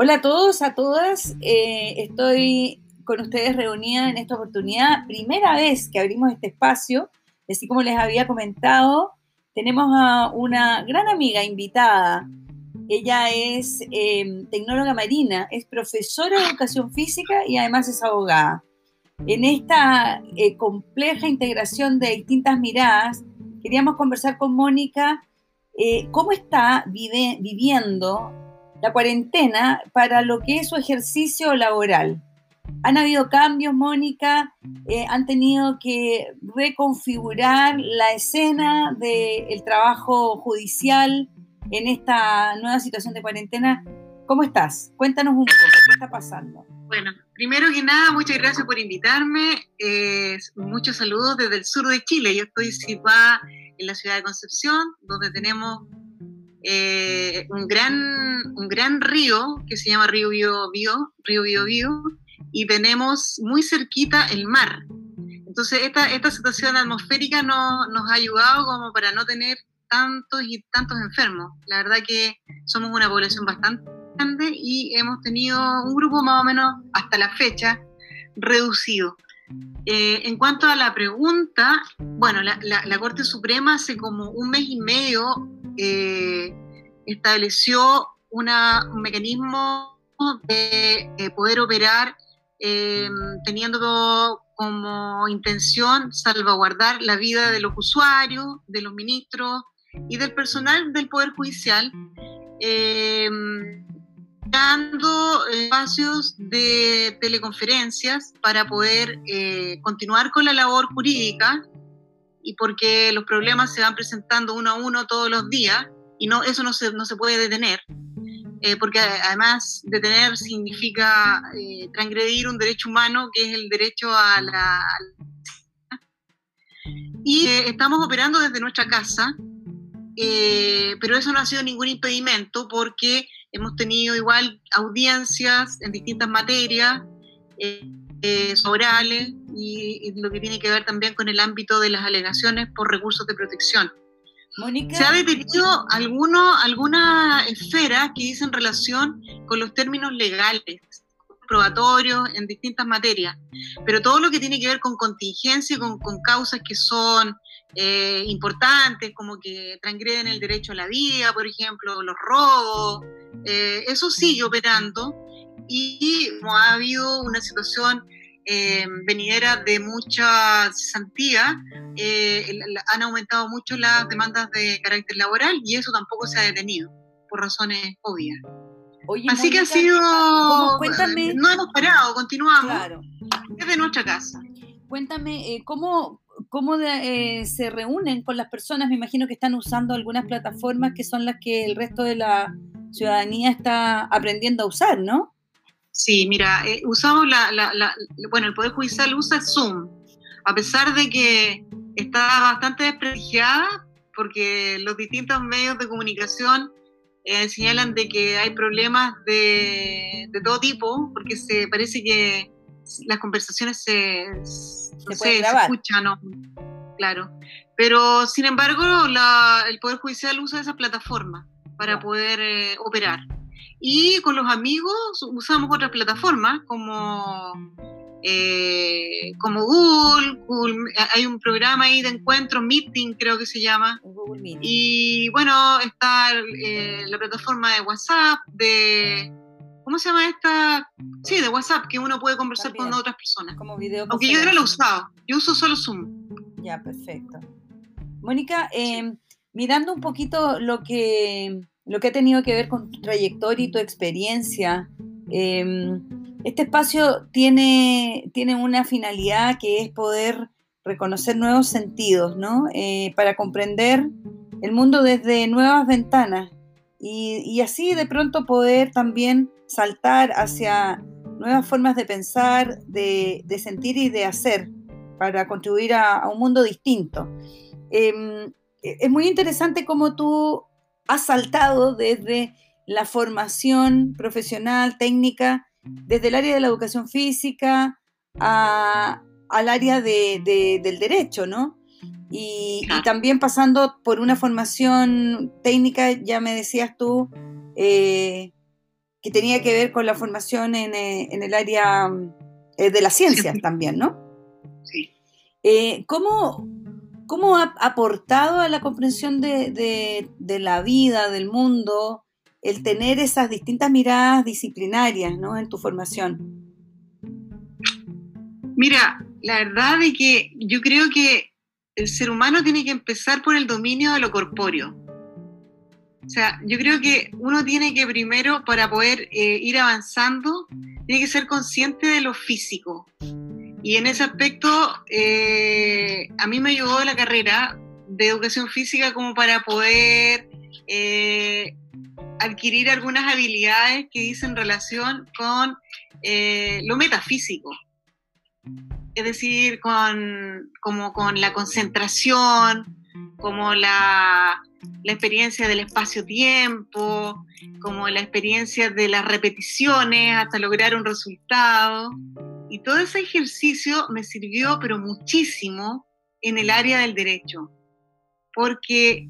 Hola a todos, a todas. Eh, estoy con ustedes reunida en esta oportunidad. Primera vez que abrimos este espacio. Así como les había comentado, tenemos a una gran amiga invitada. Ella es eh, tecnóloga marina, es profesora de educación física y además es abogada. En esta eh, compleja integración de distintas miradas, queríamos conversar con Mónica cómo está viviendo la cuarentena para lo que es su ejercicio laboral. Han habido cambios, Mónica, eh, han tenido que reconfigurar la escena del trabajo judicial en esta nueva situación de cuarentena. ¿Cómo estás? Cuéntanos un poco, ¿qué está pasando? Bueno, primero que nada, muchas gracias por invitarme. muchos saludos desde el sur de Chile. Yo estoy situada en la ciudad de Concepción, donde tenemos eh, un, gran, un gran río que se llama Río Bio Bio, Río Bio Bio, y tenemos muy cerquita el mar. Entonces, esta, esta situación atmosférica no, nos ha ayudado como para no tener tantos y tantos enfermos. La verdad que somos una población bastante grande y hemos tenido un grupo más o menos hasta la fecha reducido. Eh, en cuanto a la pregunta, bueno, la, la, Corte Suprema hace como un mes y medio eh, estableció un mecanismo de poder operar eh, teniendo como intención salvaguardar la vida de los usuarios, de los ministros y del personal del Poder Judicial, eh, dando espacios de teleconferencias para poder continuar con la labor jurídica y porque los problemas se van presentando uno a uno todos los días y no, eso no se, no se puede detener, eh, porque además detener significa eh, transgredir un derecho humano que es el derecho a la... y eh, estamos operando desde nuestra casa, pero eso no ha sido ningún impedimento porque hemos tenido igual audiencias en distintas materias eh, orales y, lo que tiene que ver también con el ámbito de las alegaciones por recursos de protección. Se ha detenido alguno, algunas esferas que dicen relación con los términos legales, probatorios en distintas materias, pero todo lo que tiene que ver con contingencia, con, con causas que son eh, importantes, como que transgreden el derecho a la vida, por ejemplo, los robos, eh, eso sigue operando y como ha habido una situación eh, venidera de mucha cesantía, eh, han aumentado mucho las demandas de carácter laboral y eso tampoco se ha detenido, por razones obvias. Así que ha sido... Cuéntame, no hemos parado, continuamos desde nuestra casa. Cuéntame, eh, ¿cómo, cómo se reúnen con las personas? Me imagino que están usando algunas plataformas que son las que el resto de la ciudadanía está aprendiendo a usar, ¿no? Sí, mira, eh, usamos la, la, bueno, el Poder Judicial usa Zoom, a pesar de que está bastante desprestigiada, porque los distintos medios de comunicación eh, señalan de que hay problemas de, de, todo tipo, porque se parece que las conversaciones se, se, escuchan, ¿no? claro. Pero, sin embargo, el Poder Judicial usa esa plataforma para poder eh, operar. Y con los amigos usamos otras plataformas como, eh, como Google, hay un programa ahí de encuentro, Meeting creo que se llama. Google Meeting. Y bueno, está eh, la plataforma de WhatsApp, de... ¿Cómo se llama esta? Sí, de WhatsApp, que uno puede conversar con otras personas. Como video. Aunque yo no lo he usado, yo uso solo Zoom. Ya, perfecto. Mónica, eh, mirando un poquito lo que lo que ha tenido que ver con tu trayectoria y tu experiencia. Em, este espacio tiene, tiene una finalidad que es poder reconocer nuevos sentidos, ¿no? Eh, para comprender el mundo desde nuevas ventanas y, así de pronto poder también saltar hacia nuevas formas de pensar, de, sentir y de hacer para contribuir a, un mundo distinto. Em, e, es muy interesante cómo tú ha saltado desde la formación profesional, técnica, desde el área de la educación física al área del derecho, ¿no? Y, también pasando por una formación técnica, ya me decías tú, eh, que tenía que ver con la formación en, eh, el área de las ciencias también, ¿no? Sí. ¿cómo, ¿Cómo ha aportado a la comprensión de, la vida, del mundo, el tener esas distintas miradas disciplinarias ¿no? en tu formación? Mira, la verdad es que yo creo que el ser humano tiene que empezar por el dominio de lo corpóreo. O sea, yo creo que uno tiene que primero, para poder eh, ir avanzando, tiene que ser consciente de lo físico. Y en ese aspecto, eh, a mí me ayudó la carrera de educación física como para poder eh, adquirir algunas habilidades que dicen relación con lo metafísico es decir, con, como con la concentración, como la experiencia del espacio-tiempo, como la experiencia de las repeticiones hasta lograr un resultado. Y todo ese ejercicio me sirvió, pero muchísimo, en el área del derecho, porque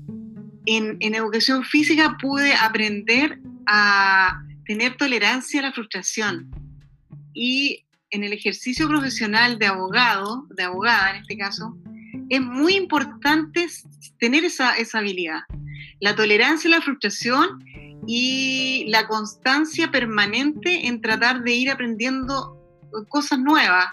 en, en educación física pude aprender a tener tolerancia a la frustración y en el ejercicio profesional de abogado, de abogada en este caso, es muy importante tener esa, esa habilidad. La tolerancia a la frustración y la constancia permanente en tratar de ir aprendiendo cosas nuevas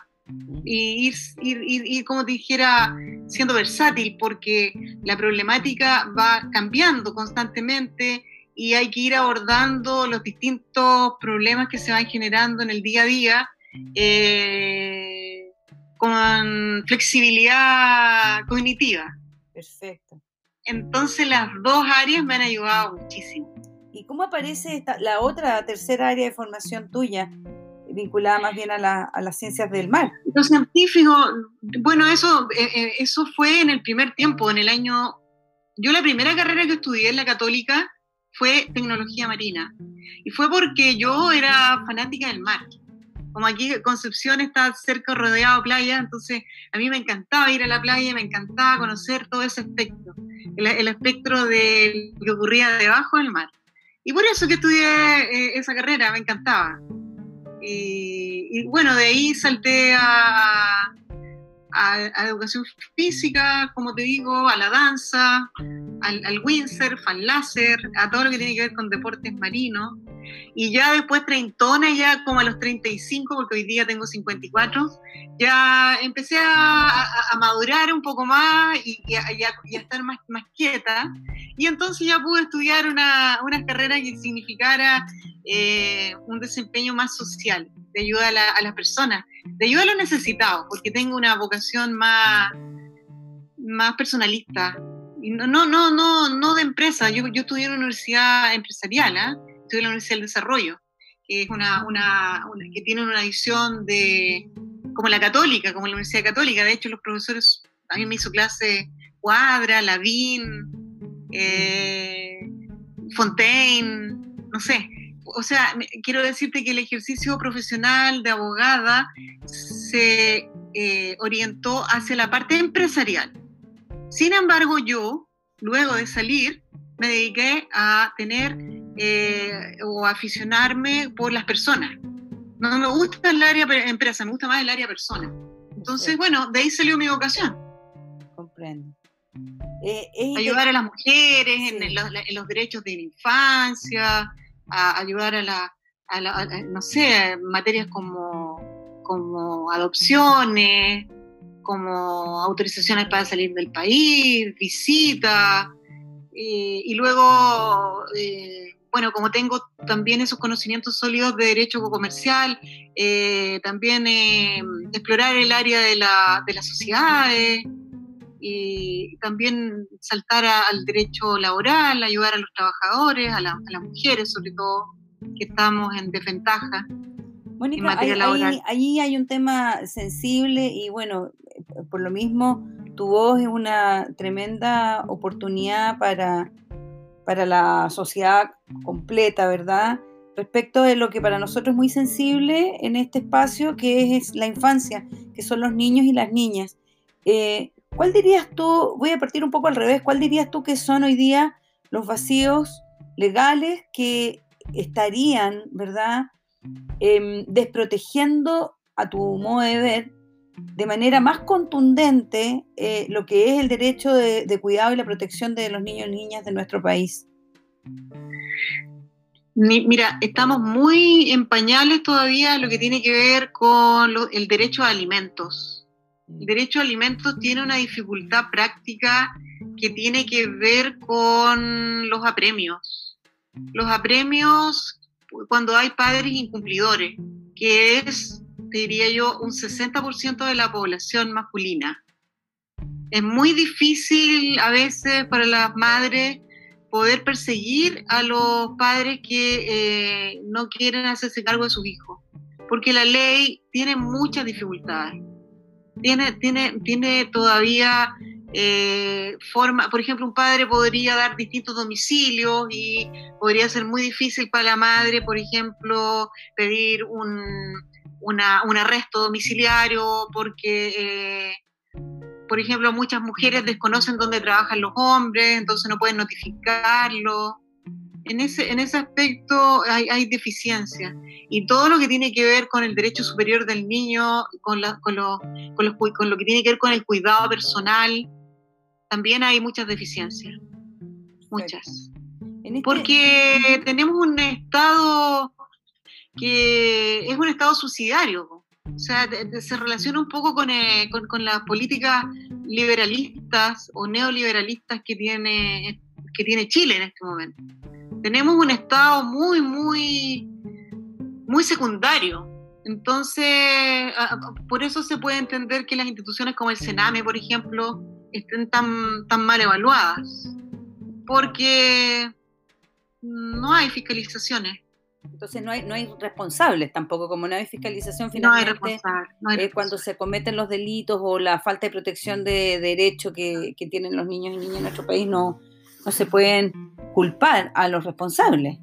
y ir, ir, como te dijera, siendo versátil, porque la problemática va cambiando constantemente y hay que ir abordando los distintos problemas que se van generando en el día a día eh, con flexibilidad cognitiva. Perfecto. Entonces las dos áreas me han ayudado muchísimo. ¿Y cómo aparece esta, la otra, tercera área de formación tuya, vinculada más bien a, las ciencias del mar? Los científicos, bueno, eso, eh, eh, eso fue en el primer tiempo, en el año... Yo la primera carrera que estudié en la católica fue tecnología marina. Y fue porque yo era fanática del mar como aquí Concepción está cerca rodeado de playa, entonces a mí me encantaba ir a la playa, me encantaba conocer todo ese espectro, el, espectro de lo que ocurría debajo del mar. Y por eso que estudié eh, esa carrera, me encantaba. Y, bueno, de ahí salté a, a, educación física, como te digo, a la danza, al, al windsurf, al láser, a todo lo que tiene que ver con deportes marinos. Y ya después treintona, ya como a los 35, porque hoy día tengo 54, ya empecé a, madurar un poco más y, a, estar más, más quieta. Y entonces ya pude estudiar una, una carrera que significara eh, un desempeño más social, de ayuda a, las personas, de ayuda a los necesitados, porque tengo una vocación más, más personalista. Y no, no, no, no, no de empresa. Yo, yo estudié en una universidad empresarial, ¿eh? estudié en la Universidad del Desarrollo, que es una, una, que tiene una visión de como la católica, como la Universidad Católica. De hecho, los profesores, a mí me hizo clase Cuadra, Lavín, eh, Fontaine, no sé. O sea, quiero decirte que el ejercicio profesional de abogada se eh, orientó hacia la parte empresarial. Sin embargo, yo, luego de salir, me dediqué a tener eh, o aficionarme por las personas. No me gusta el área empresa, me gusta más el área persona. Entonces, bueno, de ahí salió mi vocación. Comprendo. Eh, ayudar a las mujeres en, los, derechos de la infancia, a ayudar a la, no sé, materias como, como adopciones, como autorizaciones para salir del país, visitas, eh, y luego bueno, como tengo también esos conocimientos sólidos de derecho comercial, eh, también eh, explorar el área de, la, de las sociedades y también saltar al derecho laboral, ayudar a los trabajadores, a, las mujeres sobre todo, que estamos en desventaja. Mónica, ahí, hay un tema sensible y bueno, por lo mismo tu voz es una tremenda oportunidad para para la sociedad completa, ¿verdad? Respecto de lo que para nosotros es muy sensible en este espacio, que es la infancia, que son los niños y las niñas. Eh, ¿Cuál dirías tú, voy a partir un poco al revés, cuál dirías tú que son hoy día los vacíos legales que estarían, ¿verdad?, em, desprotegiendo a tu modo de ver de manera más contundente eh, lo que es el derecho de, cuidado y la protección de los niños y niñas de nuestro país. Mira, estamos muy en pañales todavía lo que tiene que ver con el derecho a alimentos. El derecho a alimentos tiene una dificultad práctica que tiene que ver con los apremios. Los apremios cuando hay padres incumplidores, que es, diría yo, un 60% de la población masculina. Es muy difícil a veces para las madres poder perseguir a los padres que eh, no quieren hacerse cargo de sus hijos, porque la ley tiene muchas dificultades. Tiene, tiene, tiene todavía eh, forma, por ejemplo, un padre podría dar distintos domicilios y podría ser muy difícil para la madre, por ejemplo, pedir un, un arresto domiciliario porque, eh, por ejemplo, muchas mujeres desconocen dónde trabajan los hombres, entonces no pueden notificarlo. En ese, en ese aspecto hay, hay deficiencia. Y todo lo que tiene que ver con el derecho superior del niño, con, con, lo, con, con lo que tiene que ver con el cuidado personal, también hay muchas deficiencias, muchas. Este Porque tenemos un Estado que es un Estado subsidiario, o sea, se relaciona un poco eh, con, con, las políticas liberalistas o neoliberalistas que tiene, que tiene Chile en este momento. Tenemos un Estado muy, muy, muy secundario. Entonces, por eso se puede entender que las instituciones como el Sename, por ejemplo, estén tan, tan mal evaluadas, porque no hay fiscalizaciones. Entonces no hay, no hay responsables tampoco, como no hay fiscalización finalmente. No hay eh, cuando se cometen los delitos o la falta de protección de derecho que, que, tienen los niños y niñas en nuestro país, no, no se pueden culpar a los responsables.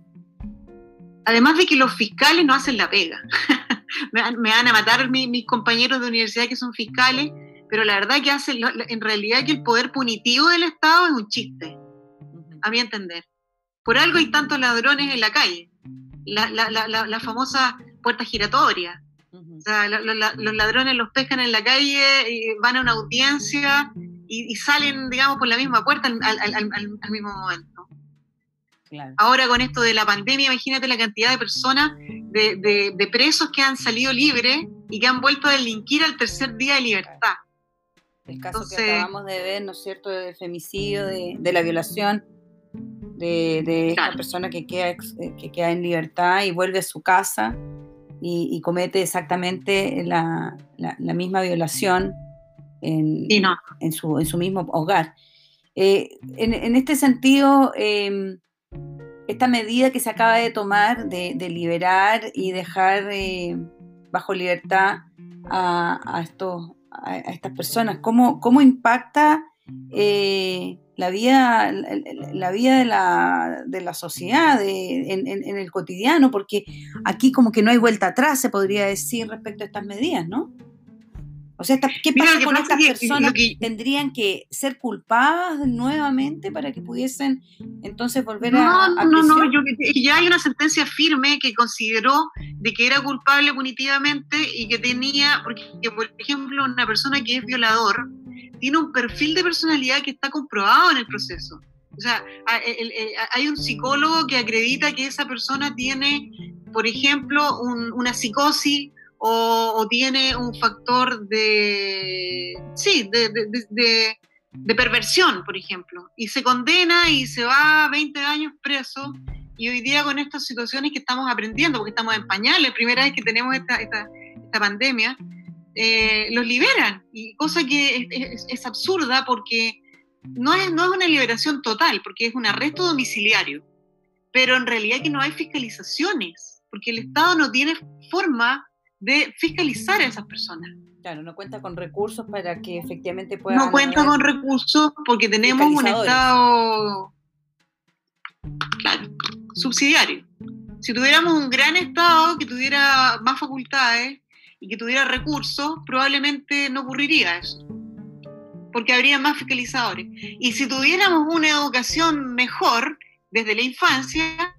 Además de que los fiscales no hacen la pega. me, van a matar mis compañeros de universidad que son fiscales, pero la verdad que hace, en realidad que el poder punitivo del Estado es un chiste, a mi entender. Por algo hay tantos ladrones en la calle, la, la, la, famosa puerta giratoria. O sea, los ladrones los pescan en la calle, y van a una audiencia y, salen, digamos, por la misma puerta al, al, mismo momento. Ahora con esto de la pandemia, imagínate la cantidad de personas, de, de, presos que han salido libres y que han vuelto a delinquir al tercer día de libertad. El caso que acabamos de ver, ¿no es cierto?, de femicidio, de, la violación de, esta persona que queda, eh, que queda en libertad y vuelve a su casa y, comete exactamente la, misma violación en, en, su, en, su, mismo hogar. Eh, en, este sentido, em, esta medida que se acaba de tomar de, liberar y dejar eh, bajo libertad a, a, estos, a, estas personas? ¿Cómo, cómo impacta eh, la vida, la vida de, la, de la sociedad en, en, el cotidiano? Porque aquí como que no hay vuelta atrás, se podría decir, respecto a estas medidas, ¿no? O sea, ¿qué pasa con estas personas? que... ¿Tendrían que ser culpadas nuevamente para que pudiesen entonces volver a, a No, no, no, ya hay una sentencia firme que consideró de que era culpable punitivamente y que tenía, porque por ejemplo una persona que es violador tiene un perfil de personalidad que está comprobado en el proceso. O sea, hay un psicólogo que acredita que esa persona tiene, por ejemplo, una psicosis o, tiene un factor de, sí, de, perversión, por ejemplo, y se condena y se va 20 años preso, y hoy día con estas situaciones que estamos aprendiendo, porque estamos en pañales, primera vez que tenemos esta, esta, pandemia, eh, los liberan, y cosa que es, absurda porque no es, no es una liberación total, porque es un arresto domiciliario, pero en realidad que no hay fiscalizaciones, porque el Estado no tiene forma de fiscalizar a esas personas. Claro, no cuenta con recursos para que efectivamente pueda... No cuenta con recursos porque tenemos un Estado, claro, subsidiario. Si tuviéramos un gran Estado que tuviera más facultades y que tuviera recursos, probablemente no ocurriría eso, porque habría más fiscalizadores. Y si tuviéramos una educación mejor desde la infancia,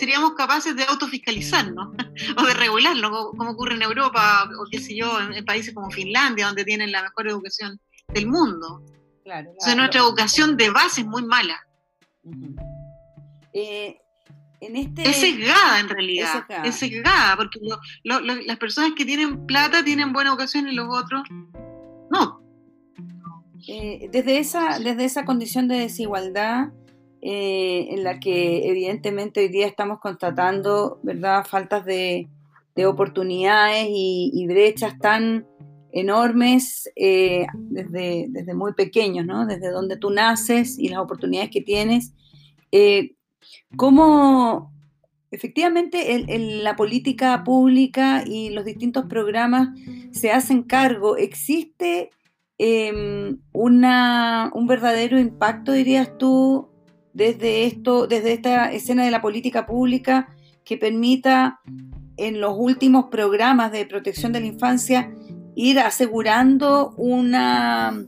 seríamos capaces de autofiscalizarnos o de regularlo, como ocurre en Europa o qué sé yo, en, países como Finlandia, donde tienen la mejor educación del mundo. Claro, claro. nuestra educación de base es muy mala. Eh, en este... Es sesgada en realidad, es sesgada, porque las personas que tienen plata tienen buena educación y los otros no. Eh, desde, esa, desde esa condición de desigualdad eh, en la que evidentemente hoy día estamos constatando, ¿verdad?, faltas de, oportunidades y, brechas tan enormes eh, desde, desde, muy pequeños, ¿no? Desde donde tú naces y las oportunidades que tienes. ¿Cómo efectivamente la política pública y los distintos programas se hacen cargo? ¿Existe em, una, un verdadero impacto, dirías tú, desde esto, desde esta escena de la política pública que permita en los últimos programas de protección de la infancia ir asegurando una,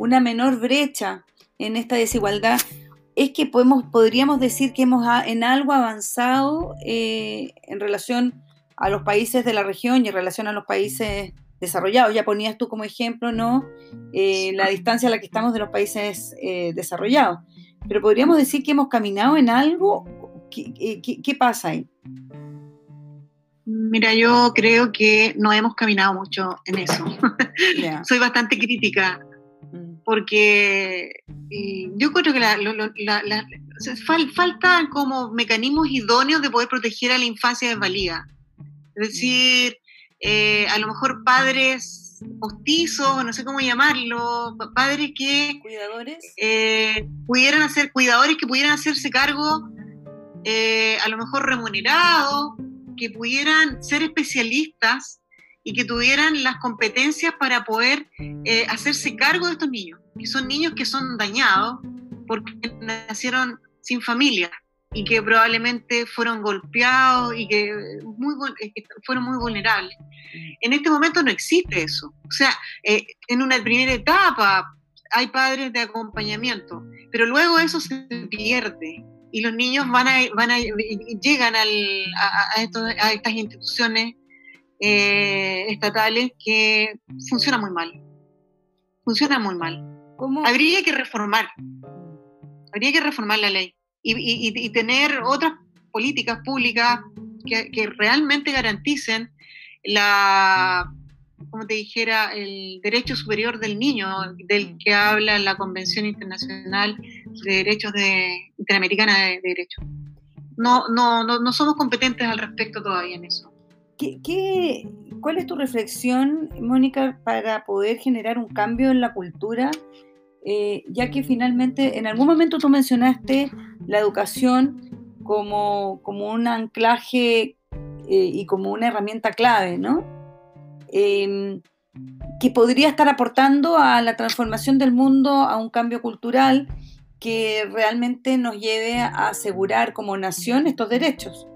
una menor brecha en esta desigualdad, es que podemos, podríamos decir que hemos en algo avanzado eh, en relación a los países de la región y en relación a los países desarrollados. Ya ponías tú como ejemplo, ¿no? Eh, la distancia a la que estamos de los países eh, desarrollados pero podríamos decir que hemos caminado en algo. ¿Qué, pasa ahí? Mira, yo creo que no hemos caminado mucho en eso. Soy bastante crítica mm. porque yo creo que la, falta como mecanismos idóneos de poder proteger a la infancia desvalida. Es decir, eh, a lo mejor padres postizos, no sé cómo llamarlo, padres que... Cuidadores. Eh, pudieran hacer, cuidadores que pudieran hacerse cargo, eh, a lo mejor remunerados, que pudieran ser especialistas y que tuvieran las competencias para poder eh, hacerse cargo de estos niños, que son niños que son dañados porque nacieron sin familia y que probablemente fueron golpeados y que muy, fueron muy vulnerables. En este momento no existe eso. O sea, eh, en una primera etapa hay padres de acompañamiento, pero luego eso se pierde y los niños van a, van a llegan al, a, a, estas instituciones eh, estatales que funcionan muy mal. Funcionan muy mal. ¿Cómo? Habría que reformar. Habría que reformar la ley y, tener otras políticas públicas que, que realmente garanticen la, como te dijera, el derecho superior del niño, del que habla la Convención Internacional de Derechos de, Interamericana de, Derechos. No, no, no, no, somos competentes al respecto todavía en eso. ¿Qué, qué, cuál es tu reflexión, Mónica, para poder generar un cambio en la cultura? Eh, ya que finalmente en algún momento tú mencionaste la educación como, como un anclaje eh, y como una herramienta clave, ¿no? Em, que podría estar aportando a la transformación del mundo, a un cambio cultural que realmente nos lleve a asegurar como nación estos derechos.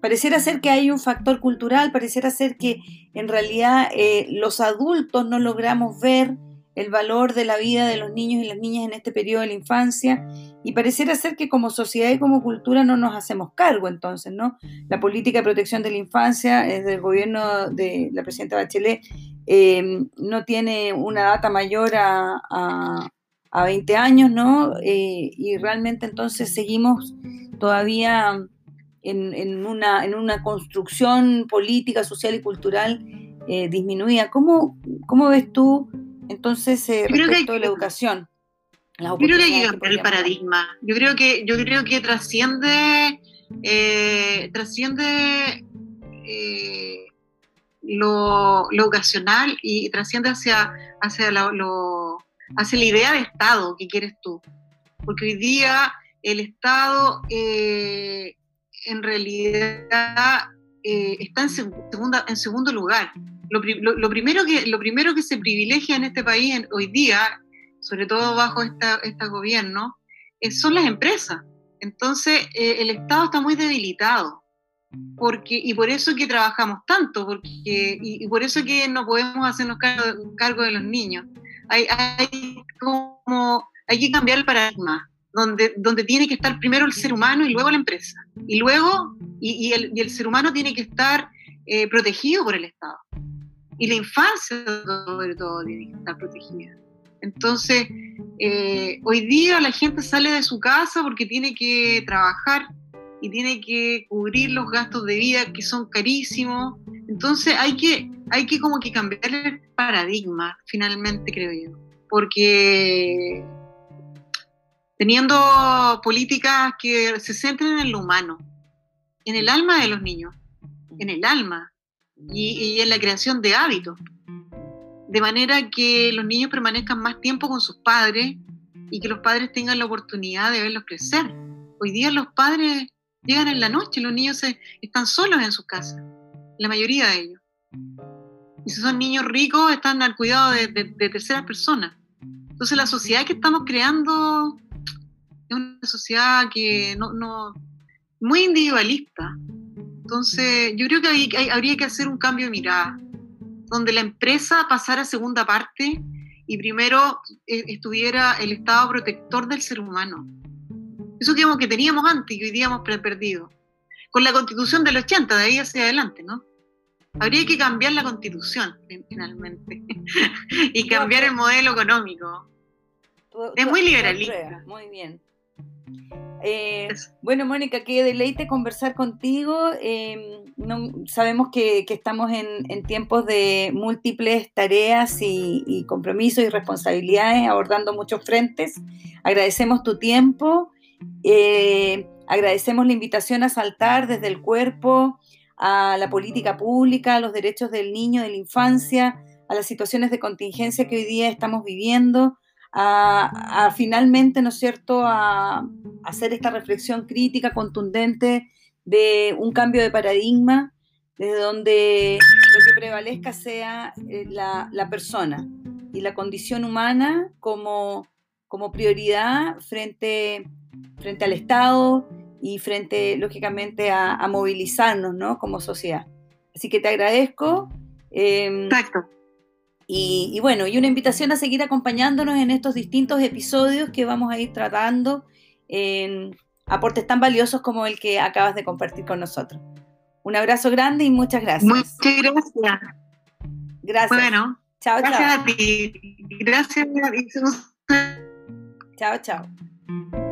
Pareciera ser que hay un factor cultural, pareciera ser que en realidad eh, los adultos no logramos ver el valor de la vida de los niños y las niñas en este periodo de la infancia y pareciera ser que como sociedad y como cultura no nos hacemos cargo entonces, ¿no? La política de protección de la infancia desde el gobierno de la presidenta Bachelet eh, no tiene una data mayor a, a, 20 años, ¿no? Eh, y realmente entonces seguimos todavía en, una, en una construcción política, social y cultural eh, disminuida. ¿Cómo, ¿Cómo ves tú entonces, eh, respecto a la educación. Yo creo que hay que cambiar el paradigma. Yo creo que, yo creo que trasciende, eh, trasciende eh, lo, lo, ocasional y trasciende hacia, hacia, lo, hacia la idea de Estado que quieres tú. Porque hoy día el Estado en realidad está en, segunda, en segundo lugar lo, primero que, lo primero que se privilegia en este país hoy día, sobre todo bajo esta, este gobierno, eh, son las empresas. Entonces, eh, el Estado está muy debilitado. Porque, y por eso que trabajamos tanto, porque, y, por eso que no podemos hacernos cargo, de los niños. Hay, hay, como, hay que cambiar el paradigma. donde, donde tiene que estar primero el ser humano y luego la empresa. Y luego, y, el, y el, ser humano tiene que estar eh, protegido por el Estado. Y la infancia, sobre todo, tiene que estar protegida. Entonces, eh, hoy día la gente sale de su casa porque tiene que trabajar y tiene que cubrir los gastos de vida que son carísimos. Entonces hay que, hay que como que cambiar el paradigma, finalmente creo yo. Porque teniendo políticas que se centren en lo humano, en el alma de los niños, en el alma y, en la creación de hábitos, de manera que los niños permanezcan más tiempo con sus padres y que los padres tengan la oportunidad de verlos crecer. Hoy día los padres llegan en la noche, los niños están solos en sus casas, la mayoría de ellos. Y si son niños ricos, están al cuidado de, de terceras personas. Entonces la sociedad que estamos creando es una sociedad que no, no muy individualista. Entonces, yo creo que habría que hacer un cambio de mirada, donde la empresa pasara a segunda parte y primero eh, estuviera el Estado protector del ser humano. Eso digamos que teníamos antes y hoy día hemos perdido. Con la constitución del 80, de ahí hacia adelante, ¿no? Habría que cambiar la constitución, finalmente, y cambiar el modelo económico. es muy liberalista. Muy bien. Eh, bueno, Mónica, qué deleite conversar contigo. Em, sabemos que, estamos en, tiempos de múltiples tareas y, compromisos y responsabilidades, abordando muchos frentes. Agradecemos tu tiempo, eh, agradecemos la invitación a saltar desde el cuerpo a la política pública, a los derechos del niño, de la infancia, a las situaciones de contingencia que hoy día estamos viviendo a, finalmente, ¿no es cierto?, a, hacer esta reflexión crítica, contundente de un cambio de paradigma, desde donde lo que prevalezca sea eh, la, persona y la condición humana como, como prioridad frente, frente al Estado y frente, lógicamente, a, movilizarnos, ¿no?, como sociedad. Así que te agradezco. Em, Exacto. Y, bueno, y una invitación a seguir acompañándonos en estos distintos episodios que vamos a ir tratando en aportes tan valiosos como el que acabas de compartir con nosotros. Un abrazo grande y muchas gracias. Muchas gracias. Gracias. Bueno, chao, gracias chao. a ti. Gracias. Chao, chao.